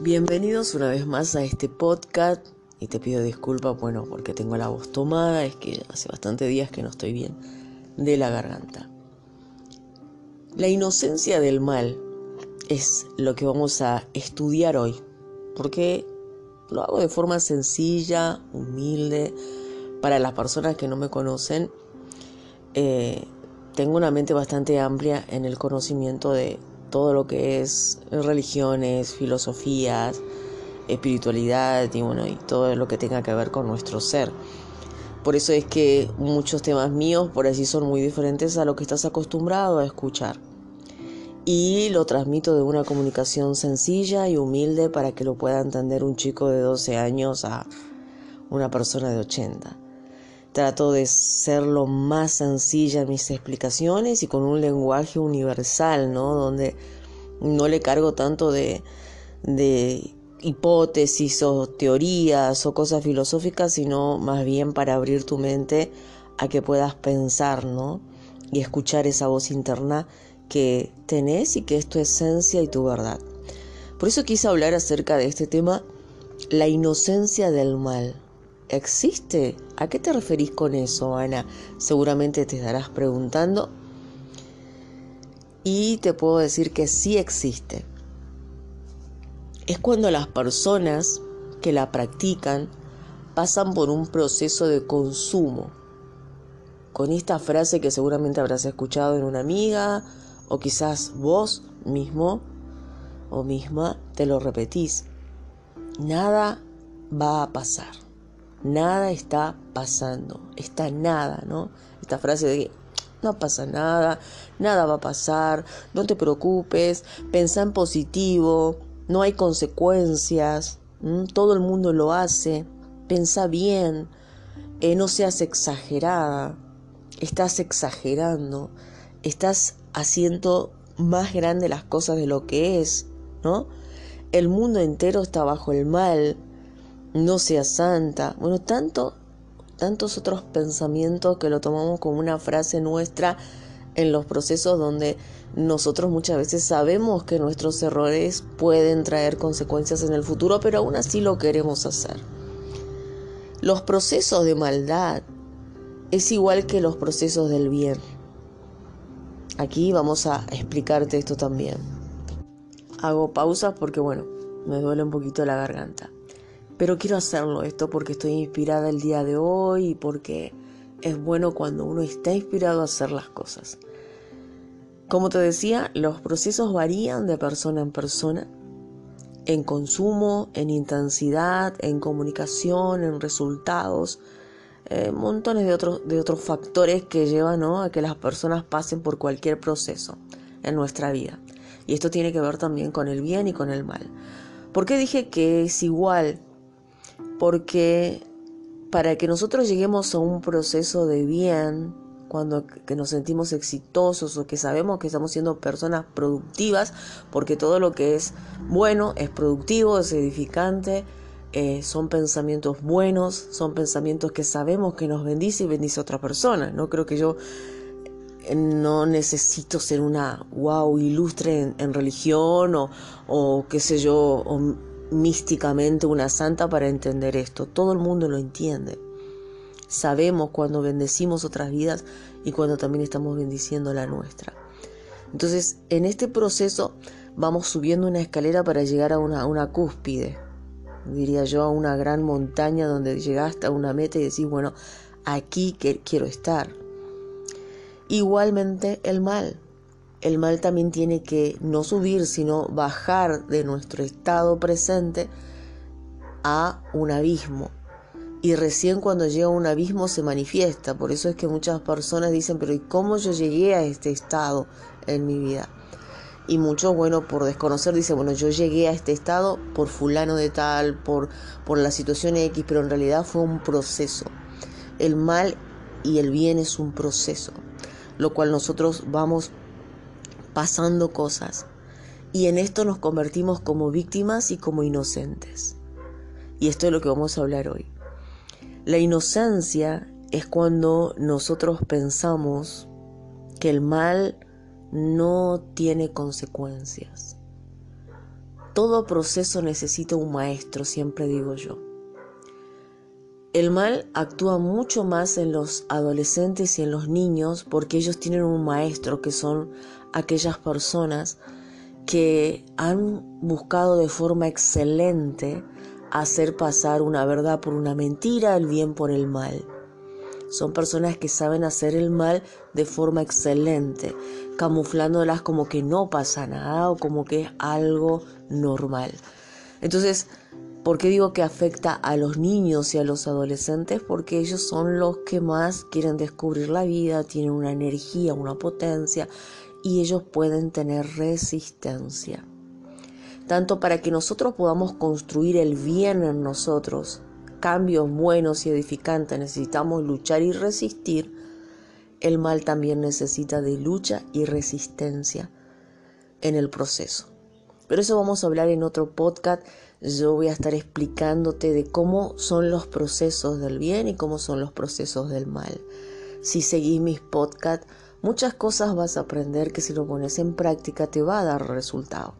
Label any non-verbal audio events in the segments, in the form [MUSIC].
Bienvenidos una vez más a este podcast y te pido disculpas, bueno, porque tengo la voz tomada, es que hace bastante días que no estoy bien de la garganta. La inocencia del mal es lo que vamos a estudiar hoy, porque lo hago de forma sencilla, humilde, para las personas que no me conocen. Eh, tengo una mente bastante amplia en el conocimiento de todo lo que es religiones, filosofías, espiritualidad y bueno, y todo lo que tenga que ver con nuestro ser. Por eso es que muchos temas míos por así son muy diferentes a lo que estás acostumbrado a escuchar. Y lo transmito de una comunicación sencilla y humilde para que lo pueda entender un chico de 12 años a una persona de 80. Trato de ser lo más sencilla en mis explicaciones y con un lenguaje universal, ¿no? Donde no le cargo tanto de, de hipótesis o teorías o cosas filosóficas, sino más bien para abrir tu mente a que puedas pensar, ¿no? Y escuchar esa voz interna que tenés y que es tu esencia y tu verdad. Por eso quise hablar acerca de este tema, la inocencia del mal existe. ¿A qué te referís con eso, Ana? Seguramente te estarás preguntando. Y te puedo decir que sí existe. Es cuando las personas que la practican pasan por un proceso de consumo. Con esta frase que seguramente habrás escuchado en una amiga o quizás vos mismo o misma te lo repetís. Nada va a pasar nada está pasando, está nada, ¿no? Esta frase de que no pasa nada, nada va a pasar, no te preocupes, pensá en positivo, no hay consecuencias, todo el mundo lo hace, pensá bien, eh, no seas exagerada, estás exagerando, estás haciendo más grande las cosas de lo que es, ¿no? El mundo entero está bajo el mal, no sea santa. Bueno, tanto, tantos otros pensamientos que lo tomamos como una frase nuestra en los procesos donde nosotros muchas veces sabemos que nuestros errores pueden traer consecuencias en el futuro, pero aún así lo queremos hacer. Los procesos de maldad es igual que los procesos del bien. Aquí vamos a explicarte esto también. Hago pausas porque bueno, me duele un poquito la garganta. Pero quiero hacerlo esto porque estoy inspirada el día de hoy y porque es bueno cuando uno está inspirado a hacer las cosas. Como te decía, los procesos varían de persona en persona, en consumo, en intensidad, en comunicación, en resultados, eh, montones de otros, de otros factores que llevan a que las personas pasen por cualquier proceso en nuestra vida. Y esto tiene que ver también con el bien y con el mal. ¿Por qué dije que es igual porque para que nosotros lleguemos a un proceso de bien, cuando que nos sentimos exitosos o que sabemos que estamos siendo personas productivas, porque todo lo que es bueno es productivo, es edificante, eh, son pensamientos buenos, son pensamientos que sabemos que nos bendice y bendice a otra persona. No creo que yo eh, no necesito ser una wow ilustre en, religión o, o, qué sé yo, místicamente una santa para entender esto. Todo el mundo lo entiende. Sabemos cuando bendecimos otras vidas y cuando también estamos bendiciendo la nuestra. Entonces, en este proceso vamos subiendo una escalera para llegar a una, una cúspide, diría yo, a una gran montaña donde llegaste a una meta y decís, bueno, aquí quiero estar. Igualmente el mal el mal también tiene que no subir, sino bajar de nuestro estado presente a un abismo. Y recién cuando llega a un abismo se manifiesta. Por eso es que muchas personas dicen, pero ¿y cómo yo llegué a este estado en mi vida? Y muchos, bueno, por desconocer, dicen, bueno, yo llegué a este estado por fulano de tal, por, por la situación X, pero en realidad fue un proceso. El mal y el bien es un proceso, lo cual nosotros vamos pasando cosas. Y en esto nos convertimos como víctimas y como inocentes. Y esto es lo que vamos a hablar hoy. La inocencia es cuando nosotros pensamos que el mal no tiene consecuencias. todo proceso necesita un maestro, siempre digo yo. El mal actúa mucho más en los adolescentes y en los niños porque ellos tienen un maestro que son aquellas personas que han buscado de forma excelente hacer pasar una verdad por una mentira, el bien por el mal. Son personas que saben hacer el mal de forma excelente, camuflándolas como que no pasa nada o como que es algo normal. Entonces, ¿por qué digo que afecta a los niños y a los adolescentes? Porque ellos son los que más quieren descubrir la vida, tienen una energía, una potencia y ellos pueden tener resistencia. Tanto para que nosotros podamos construir el bien en nosotros, cambios buenos y edificantes, necesitamos luchar y resistir, el mal también necesita de lucha y resistencia en el proceso. Pero eso vamos a hablar en otro podcast. Yo voy a estar explicándote de cómo son los procesos del bien y cómo son los procesos del mal. Si seguís mis podcasts, muchas cosas vas a aprender que si lo pones en práctica te va a dar resultado.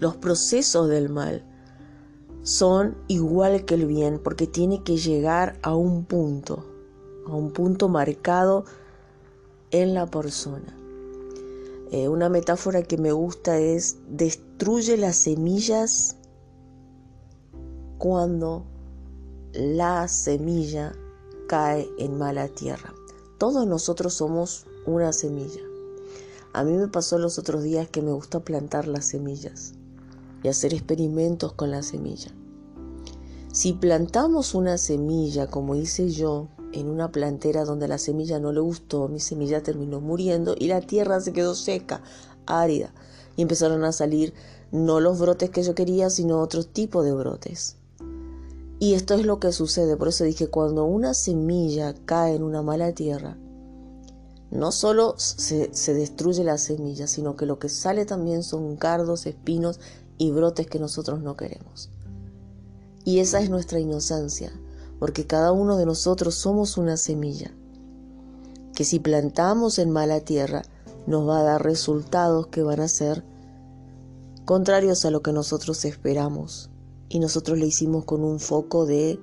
Los procesos del mal son igual que el bien porque tiene que llegar a un punto, a un punto marcado en la persona. Eh, una metáfora que me gusta es destruye las semillas cuando la semilla cae en mala tierra. Todos nosotros somos una semilla. A mí me pasó los otros días que me gusta plantar las semillas y hacer experimentos con la semilla. Si plantamos una semilla, como hice yo, en una plantera donde la semilla no le gustó, mi semilla terminó muriendo y la tierra se quedó seca, árida, y empezaron a salir no los brotes que yo quería, sino otro tipo de brotes. Y esto es lo que sucede, por eso dije, cuando una semilla cae en una mala tierra, no solo se, se, destruye la semilla, sino que lo que sale también son cardos, espinos y brotes que nosotros no queremos. Y esa es nuestra inocencia, porque cada uno de nosotros somos una semilla, que si plantamos en mala tierra, nos va a dar resultados que van a ser contrarios a lo que nosotros esperamos. Y nosotros le hicimos con un foco de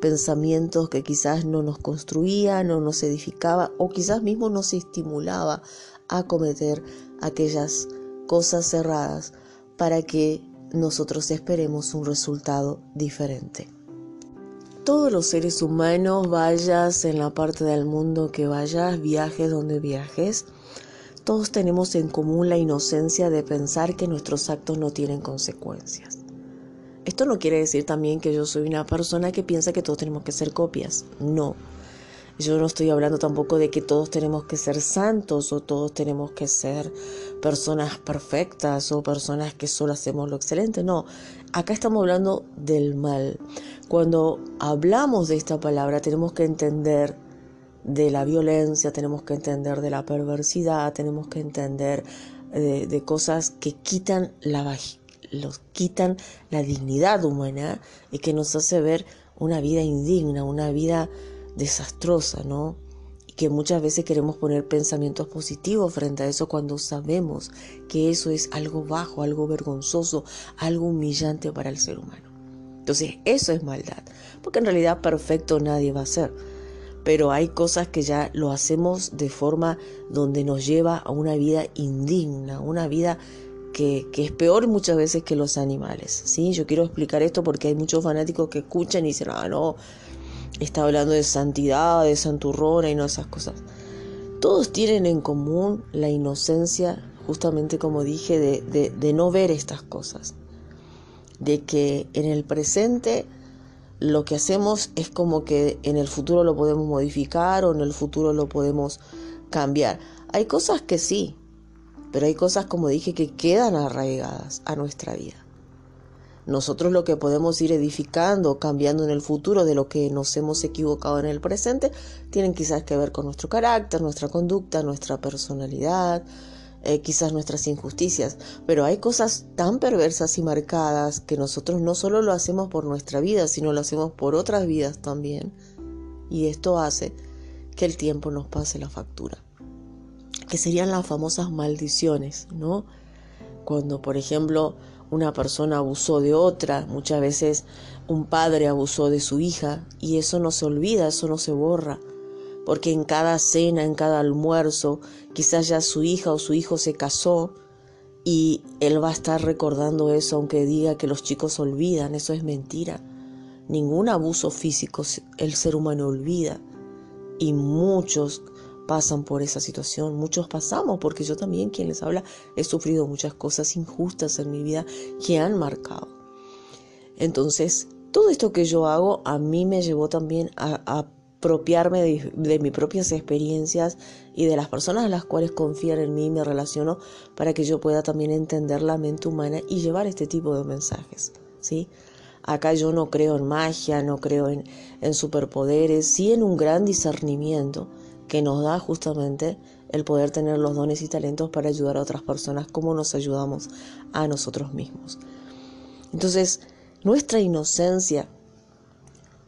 pensamientos que quizás no nos construían, no nos edificaba o quizás mismo nos estimulaba a cometer aquellas cosas cerradas para que nosotros esperemos un resultado diferente. Todos los seres humanos, vayas en la parte del mundo que vayas, viajes donde viajes, todos tenemos en común la inocencia de pensar que nuestros actos no tienen consecuencias. Esto no quiere decir también que yo soy una persona que piensa que todos tenemos que ser copias. No, yo no estoy hablando tampoco de que todos tenemos que ser santos o todos tenemos que ser personas perfectas o personas que solo hacemos lo excelente. No, acá estamos hablando del mal. Cuando hablamos de esta palabra tenemos que entender de la violencia, tenemos que entender de la perversidad, tenemos que entender de, de cosas que quitan la, los quitan la dignidad humana y que nos hace ver una vida indigna, una vida desastrosa, ¿no? Y que muchas veces queremos poner pensamientos positivos frente a eso cuando sabemos que eso es algo bajo, algo vergonzoso, algo humillante para el ser humano. Entonces, eso es maldad, porque en realidad perfecto nadie va a ser. Pero hay cosas que ya lo hacemos de forma donde nos lleva a una vida indigna, una vida que, es peor muchas veces que los animales. ¿sí? Yo quiero explicar esto porque hay muchos fanáticos que escuchan y dicen, ah, no, está hablando de santidad, de santurrona y no esas cosas. Todos tienen en común la inocencia, justamente como dije, de no ver estas cosas. De que en el presente lo que hacemos es como que en el futuro lo podemos modificar o en el futuro lo podemos cambiar. Hay cosas que sí, pero hay cosas, como dije, que quedan arraigadas a nuestra vida. Nosotros lo que podemos ir edificando, cambiando en el futuro de lo que nos hemos equivocado en el presente, tienen quizás que ver con nuestro carácter, nuestra conducta, nuestra personalidad, eh, quizás nuestras injusticias, pero hay cosas tan perversas y marcadas que nosotros no solo lo hacemos por nuestra vida, sino lo hacemos por otras vidas también. Y esto hace que el tiempo nos pase la factura, que serían las famosas maldiciones, ¿no? cuando por ejemplo una persona abusó de otra, muchas veces un padre abusó de su hija y eso no se olvida, eso no se borra, porque en cada cena, en cada almuerzo, quizás ya su hija o su hijo se casó y él va a estar recordando eso aunque diga que los chicos olvidan, eso es mentira. Ningún abuso físico el ser humano olvida y muchos pasan por esa situación, muchos pasamos, porque yo también, quien les habla, he sufrido muchas cosas injustas en mi vida que han marcado. Entonces, todo esto que yo hago a mí me llevó también a, apropiarme de, de, mis propias experiencias y de las personas a las cuales confían en mí y me relaciono para que yo pueda también entender la mente humana y llevar este tipo de mensajes, ¿sí? Acá yo no creo en magia, no creo en, en superpoderes, sí en un gran discernimiento que nos da justamente el poder tener los dones y talentos para ayudar a otras personas como nos ayudamos a nosotros mismos. Entonces, nuestra inocencia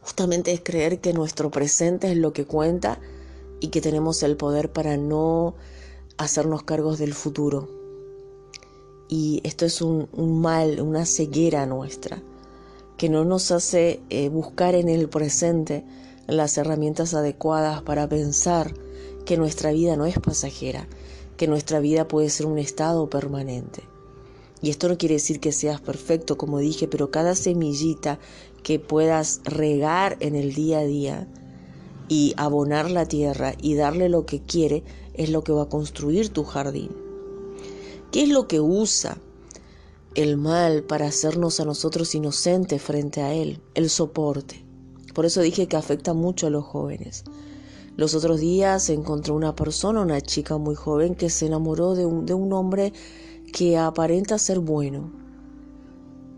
justamente es creer que nuestro presente es lo que cuenta y que tenemos el poder para no hacernos cargos del futuro. Y esto es un, mal, una ceguera nuestra, que no nos hace eh, buscar en el presente las herramientas adecuadas para pensar que nuestra vida no es pasajera, que nuestra vida puede ser un estado permanente. Y esto no quiere decir que seas perfecto, como dije, pero cada semillita que puedas regar en el día a día y abonar la tierra y darle lo que quiere, es lo que va a construir tu jardín. ¿Qué es lo que usa el mal para hacernos a nosotros inocentes frente a él? El soporte. Por eso dije que afecta mucho a los jóvenes. Los otros días encontré una persona, una chica muy joven, que se enamoró de un, de un hombre que aparenta ser bueno,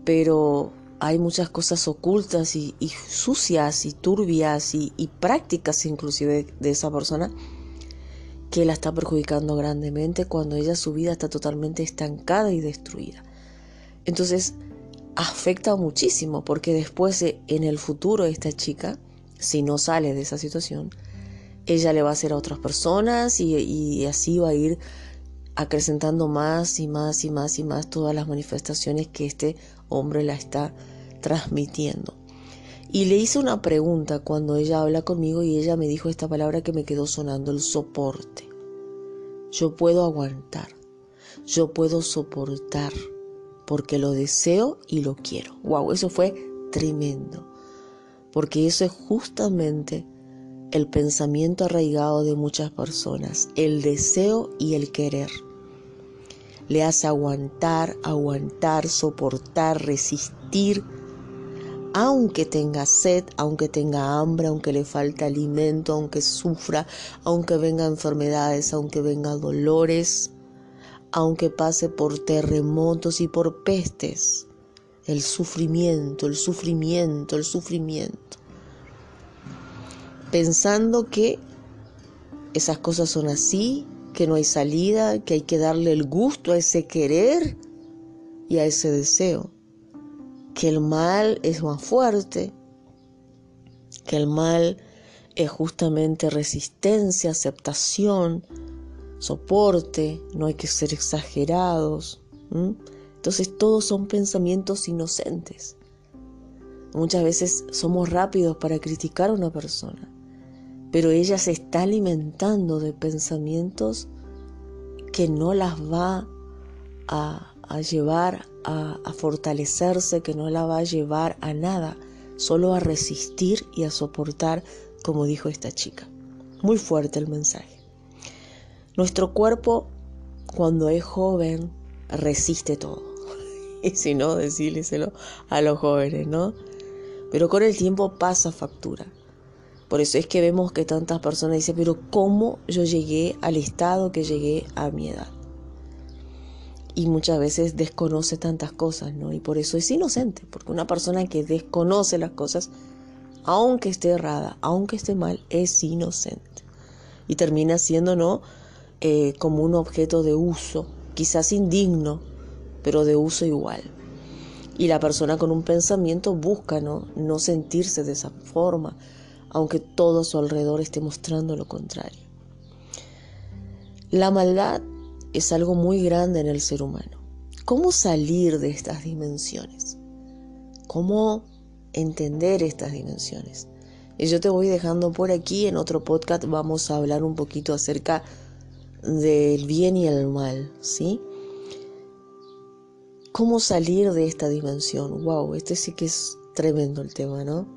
pero hay muchas cosas ocultas y, sucias y turbias y, prácticas inclusive de esa persona que la está perjudicando grandemente cuando ella su vida está totalmente estancada y destruida. Entonces, afecta muchísimo porque después en el futuro esta chica, si no sale de esa situación, ella le va a hacer a otras personas y, así va a ir acrecentando más y más y más y más todas las manifestaciones que este hombre la está transmitiendo. Y le hice una pregunta cuando ella habla conmigo y ella me dijo esta palabra que me quedó sonando, el soporte. Yo puedo aguantar, yo puedo soportar porque lo deseo y lo quiero. Wow, eso fue tremendo. Porque eso es justamente el pensamiento arraigado de muchas personas, el deseo y el querer. Le hace aguantar, aguantar, soportar, resistir, aunque tenga sed, aunque tenga hambre, aunque le falte alimento, aunque sufra, aunque venga enfermedades, aunque venga dolores, aunque pase por terremotos y por pestes. El sufrimiento, el sufrimiento, el sufrimiento. Pensando que esas cosas son así, que no hay salida, que hay que darle el gusto a ese querer y a ese deseo. Que el mal es más fuerte, que el mal es justamente resistencia, aceptación, soporte, no hay que ser exagerados. Entonces todos son pensamientos inocentes. Muchas veces somos rápidos para criticar a una persona, pero ella se está alimentando de pensamientos que no las va a, llevar a, a fortalecerse, que no la va a llevar a nada, solo a resistir y a soportar, como dijo esta chica. Muy fuerte el mensaje. Nuestro cuerpo, cuando es joven, resiste todo. [LAUGHS] Y si no, decírselo a los jóvenes, ¿no? Pero con el tiempo pasa factura. Por eso es que vemos que tantas personas dicen, pero ¿cómo yo llegué al estado que llegué a mi edad? Y muchas veces desconoce tantas cosas, ¿no? Y por eso es inocente, porque una persona que desconoce las cosas, aunque esté errada, aunque esté mal, es inocente. Y termina siendo, ¿no? Eh, como un objeto de uso, quizás indigno, pero de uso igual. Y la persona con un pensamiento busca ¿no? no sentirse de esa forma, aunque todo a su alrededor esté mostrando lo contrario. La maldad es algo muy grande en el ser humano. cómo salir de estas dimensiones, cómo entender estas dimensiones. Y yo te voy dejando por aquí, en otro podcast vamos a hablar un poquito acerca del bien y el mal, ¿sí? ¿Cómo salir de esta dimensión? Wow, este sí que es tremendo el tema, ¿no?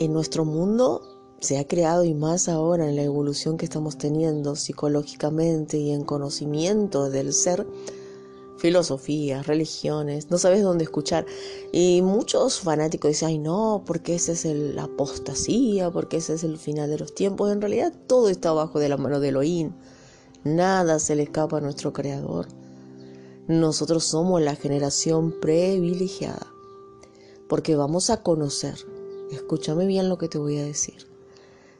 En nuestro mundo se ha creado y más ahora en la evolución que estamos teniendo psicológicamente y en conocimiento del ser, filosofías, religiones, no sabes dónde escuchar. Y muchos fanáticos dicen, ay no, porque ese es la apostasía, porque ese es el final de los tiempos. En realidad todo está bajo de la mano de Elohim. Nada se le escapa a nuestro Creador. Nosotros somos la generación privilegiada, porque vamos a conocer. Escúchame bien lo que te voy a decir.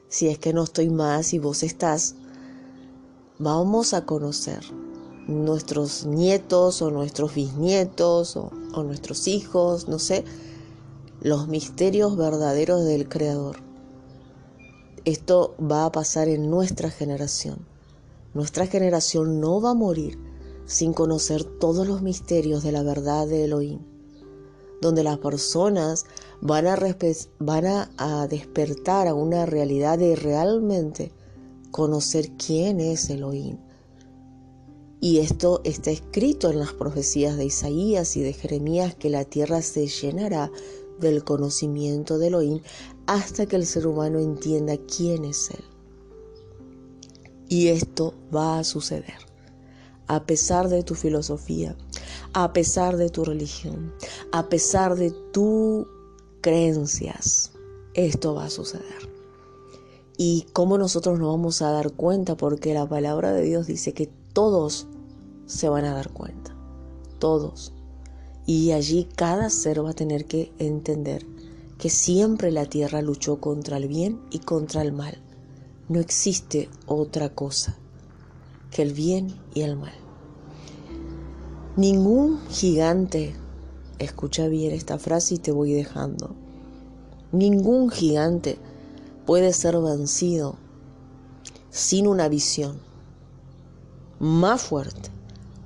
Si es que no estoy más y vos estás, vamos a conocer nuestros nietos o nuestros bisnietos o, nuestros hijos, no sé, los misterios verdaderos del Creador. Esto va a pasar en nuestra generación. Nuestra generación no va a morir sin conocer todos los misterios de la verdad de Elohim, donde las personas van a, van a despertar a una realidad de realmente conocer quién es Elohim y esto está escrito en las profecías de Isaías y de Jeremías que la tierra se llenará del conocimiento de Elohim hasta que el ser humano entienda quién es Él. Y esto va a suceder. A pesar de tu filosofía, a pesar de tu religión, a pesar de tus creencias, esto va a suceder. ¿Y cómo nosotros nos vamos a dar cuenta? Porque la palabra de Dios dice que todos se van a dar cuenta, todos. Y allí cada ser va a tener que entender que siempre la tierra luchó contra el bien y contra el mal. No existe otra cosa que el bien y el mal. Ningún gigante, escucha bien esta frase y te voy dejando, ningún gigante puede ser vencido sin una visión más fuerte,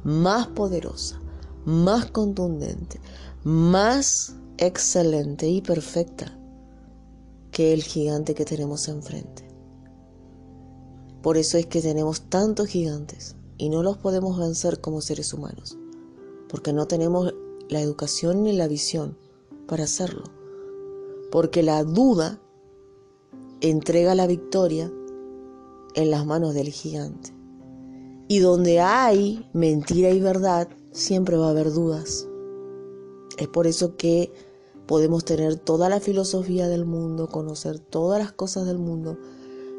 más poderosa, más contundente, más excelente y perfecta que el gigante que tenemos enfrente. Por eso es que tenemos tantos gigantes y no los podemos vencer como seres humanos, porque no tenemos la educación ni la visión para hacerlo, porque la duda entrega la victoria en las manos del gigante. Y donde hay mentira y verdad, siempre va a haber dudas. Es por eso que podemos tener toda la filosofía del mundo, conocer todas las cosas del mundo,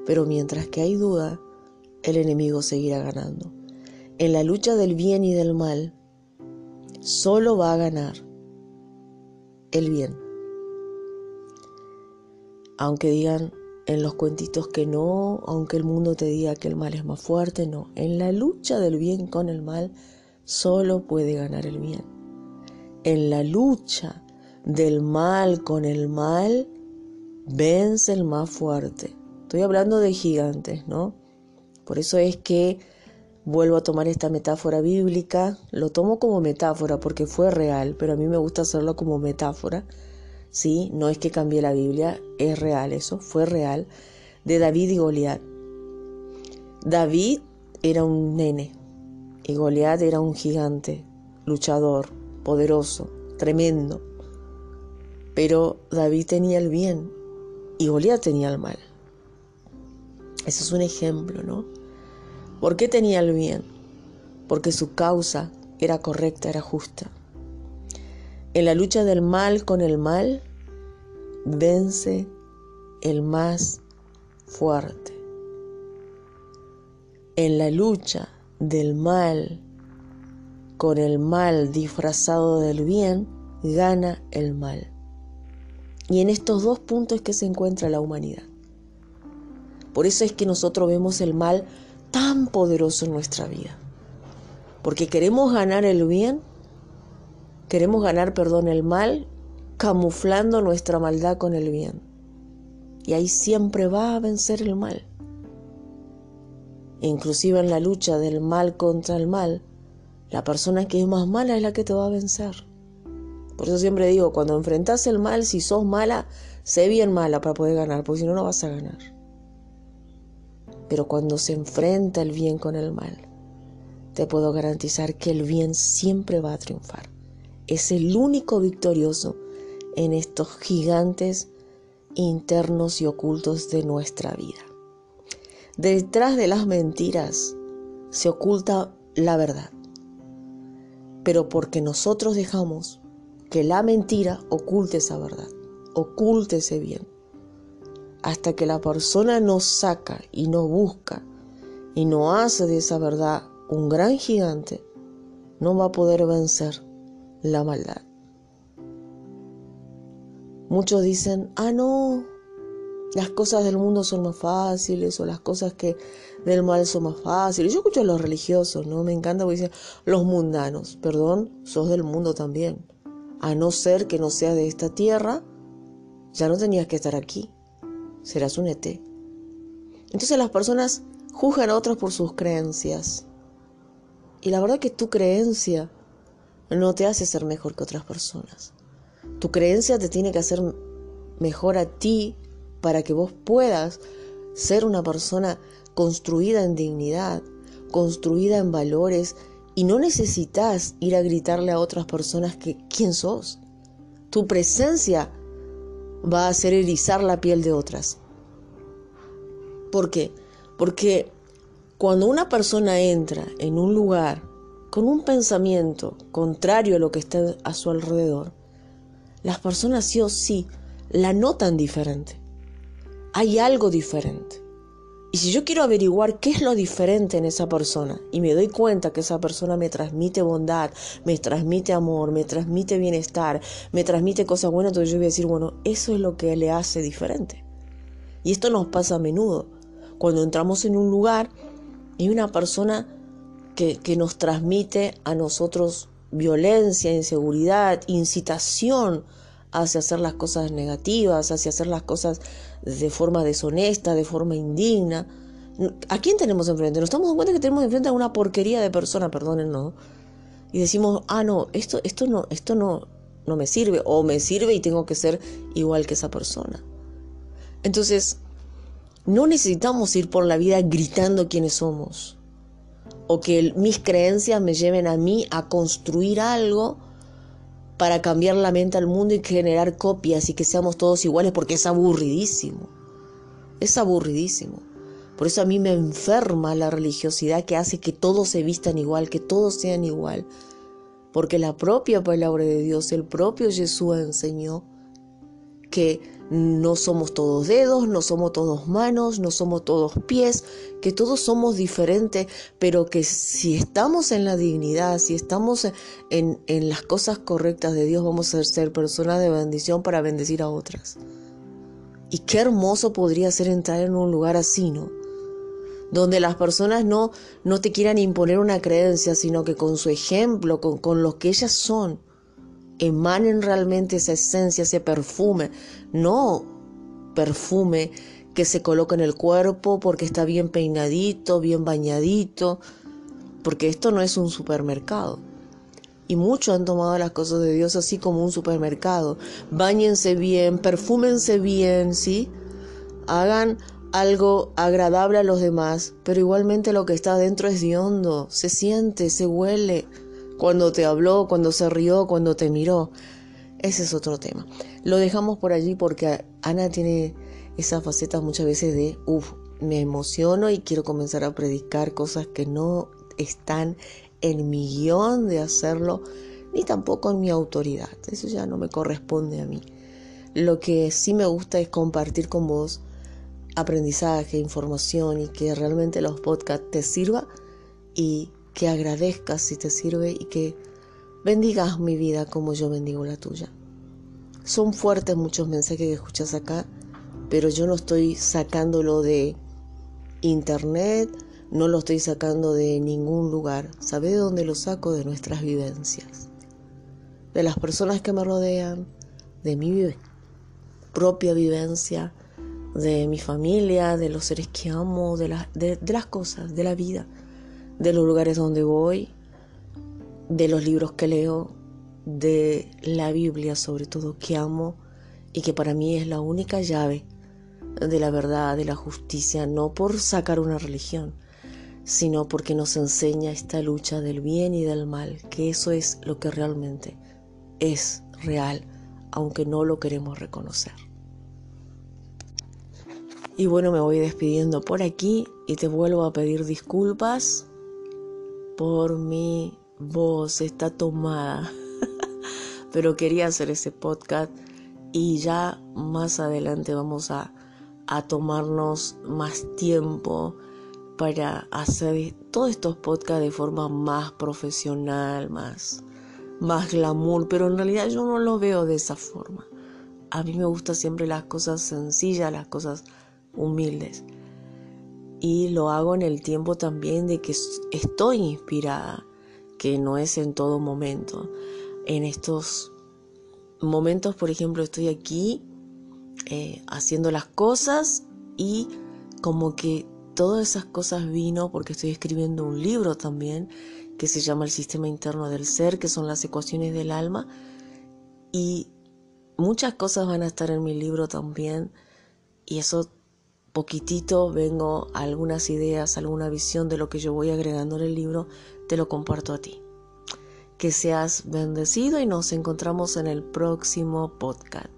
pero mientras que hay duda, el enemigo seguirá ganando. En la lucha del bien y del mal, solo va a ganar el bien. Aunque digan en los cuentitos que no, aunque el mundo te diga que el mal es más fuerte, no. En la lucha del bien con el mal, solo puede ganar el bien. En la lucha del mal con el mal, vence el más fuerte. Estoy hablando de gigantes, ¿no? Por eso es que vuelvo a tomar esta metáfora bíblica, lo tomo como metáfora porque fue real, pero a mí me gusta hacerlo como metáfora ¿sí? No es que cambie la Biblia, es real eso, fue real, de David y Goliat. David era un nene y Goliat era un gigante, luchador, poderoso, tremendo. Pero David tenía el bien y Goliat tenía el mal. Ese es un ejemplo, ¿no? ¿Por qué tenía el bien? Porque su causa era correcta, era justa. En la lucha del mal con el mal, vence el más fuerte. En la lucha del mal con el mal disfrazado del bien, gana el mal. Y en estos dos puntos que se encuentra la humanidad. Por eso es que nosotros vemos el mal tan poderoso en nuestra vida. Porque queremos ganar el bien Queremos ganar, perdón, el mal camuflando nuestra maldad con el bien. Y ahí siempre va a vencer el mal. Inclusive en la lucha del mal contra el mal, La persona que es más mala es la que te va a vencer. Por eso siempre digo, cuando enfrentas el mal, si sos mala, sé bien mala para poder ganar, porque si no, no vas a ganar. Pero cuando se enfrenta el bien con el mal, te puedo garantizar que el bien siempre va a triunfar. Es el único victorioso en estos gigantes internos y ocultos de nuestra vida. Detrás de las mentiras se oculta la verdad. Pero porque nosotros dejamos que la mentira oculte esa verdad, oculte ese bien. Hasta que la persona no saca y no busca y no hace de esa verdad un gran gigante, no va a poder vencer la maldad. Muchos dicen, ah, no, las cosas del mundo son más fáciles o las cosas que del mal son más fáciles. Yo escucho a los religiosos, ¿no? Me encanta porque dicen, los mundanos, perdón, sos del mundo también. A no ser que no sea de esta tierra, ya no tenías que estar aquí. Serás un ET. Entonces las personas juzgan a otros por sus creencias. Y la verdad que tu creencia no te hace ser mejor que otras personas. Tu creencia te tiene que hacer mejor a ti para que vos puedas ser una persona construida en dignidad, construida en valores y no necesitas ir a gritarle a otras personas que quién sos. Tu presencia va a hacer erizar la piel de otras. ¿Por qué? Porque cuando una persona entra en un lugar con un pensamiento contrario a lo que está a su alrededor, las personas sí o sí la notan diferente. Hay algo diferente. Y si yo quiero averiguar qué es lo diferente en esa persona y me doy cuenta que esa persona me transmite bondad, me transmite amor, me transmite bienestar, me transmite cosas buenas, entonces yo voy a decir, bueno, eso es lo que le hace diferente. Y esto nos pasa a menudo. Cuando entramos en un lugar y una persona que, que nos transmite a nosotros violencia, inseguridad, incitación hacia hacer las cosas negativas, hacia hacer las cosas de forma deshonesta, de forma indigna. ¿A quién tenemos enfrente? Nos dando cuenta que tenemos enfrente a una porquería de persona, perdónennos. Y decimos, ah, no, esto, esto no, esto no, no me sirve, o me sirve y tengo que ser igual que esa persona. Entonces, no necesitamos ir por la vida gritando quiénes somos, o que mis creencias me lleven a mí a construir algo para cambiar la mente al mundo y generar copias y que seamos todos iguales porque es aburridísimo. Es aburridísimo. Por eso a mí me enferma la religiosidad que hace que todos se vistan igual, que todos sean igual. Porque la propia palabra de Dios, el propio Jesús enseñó que no somos todos dedos, no somos todos manos, no somos todos pies, que todos somos diferentes, pero que si estamos en la dignidad, si estamos en, en las cosas correctas de Dios, vamos a ser personas de bendición para bendecir a otras. Y qué hermoso podría ser entrar en un lugar así, ¿no? Donde las personas no, no te quieran imponer una creencia, sino que con su ejemplo, con, con lo que ellas son, emanen realmente esa esencia, ese perfume, no perfume que se coloca en el cuerpo porque está bien peinadito, bien bañadito, porque esto no es un supermercado. Y muchos han tomado las cosas de Dios así como un supermercado. Báñense bien, perfúmense bien, ¿sí? Hagan algo agradable a los demás, pero igualmente lo que está adentro es de hondo, se siente, se huele cuando te habló, cuando se rió, cuando te miró. Ese es otro tema. Lo dejamos por allí porque Ana tiene esa faceta muchas veces de, uff, me emociono y quiero comenzar a predicar cosas que no están en mi guion de hacerlo, ni tampoco en mi autoridad. Eso ya no me corresponde a mí. Lo que sí me gusta es compartir con vos aprendizaje, información y que realmente los podcasts te sirvan y que agradezcas si te sirve y que bendigas mi vida como yo bendigo la tuya. Son fuertes muchos mensajes que escuchas acá, pero yo no estoy sacándolo de internet, no lo estoy sacando de ningún lugar. ¿Sabes de dónde lo saco? De nuestras vivencias, de las personas que me rodean, de mi propia vivencia, de mi familia, de los seres que amo, de, de las cosas, de la vida de los lugares donde voy, de los libros que leo, de la Biblia sobre todo, que amo y que para mí es la única llave de la verdad, de la justicia, no por sacar una religión, sino porque nos enseña esta lucha del bien y del mal, que eso es lo que realmente es real, aunque no lo queremos reconocer. Y bueno, me voy despidiendo por aquí y te vuelvo a pedir disculpas por mi voz, está tomada. [LAUGHS] Pero quería hacer ese podcast y ya más adelante vamos a, a tomarnos más tiempo para hacer todos estos podcasts de forma más profesional, más, más glamour, pero en realidad yo no lo veo de esa forma. A mí me gustan siempre las cosas sencillas, las cosas humildes. Y lo hago en el tiempo también de que estoy inspirada, que no es en todo momento. En estos momentos, por ejemplo, estoy aquí eh, haciendo las cosas y como que todas esas cosas vino porque estoy escribiendo un libro también que se llama El Sistema Interno del Ser, que son las ecuaciones del alma. Y muchas cosas van a estar en mi libro también. Y eso poquitito vengo algunas ideas, alguna visión de lo que yo voy agregando en el libro, te lo comparto a ti. Que seas bendecido y nos encontramos en el próximo podcast.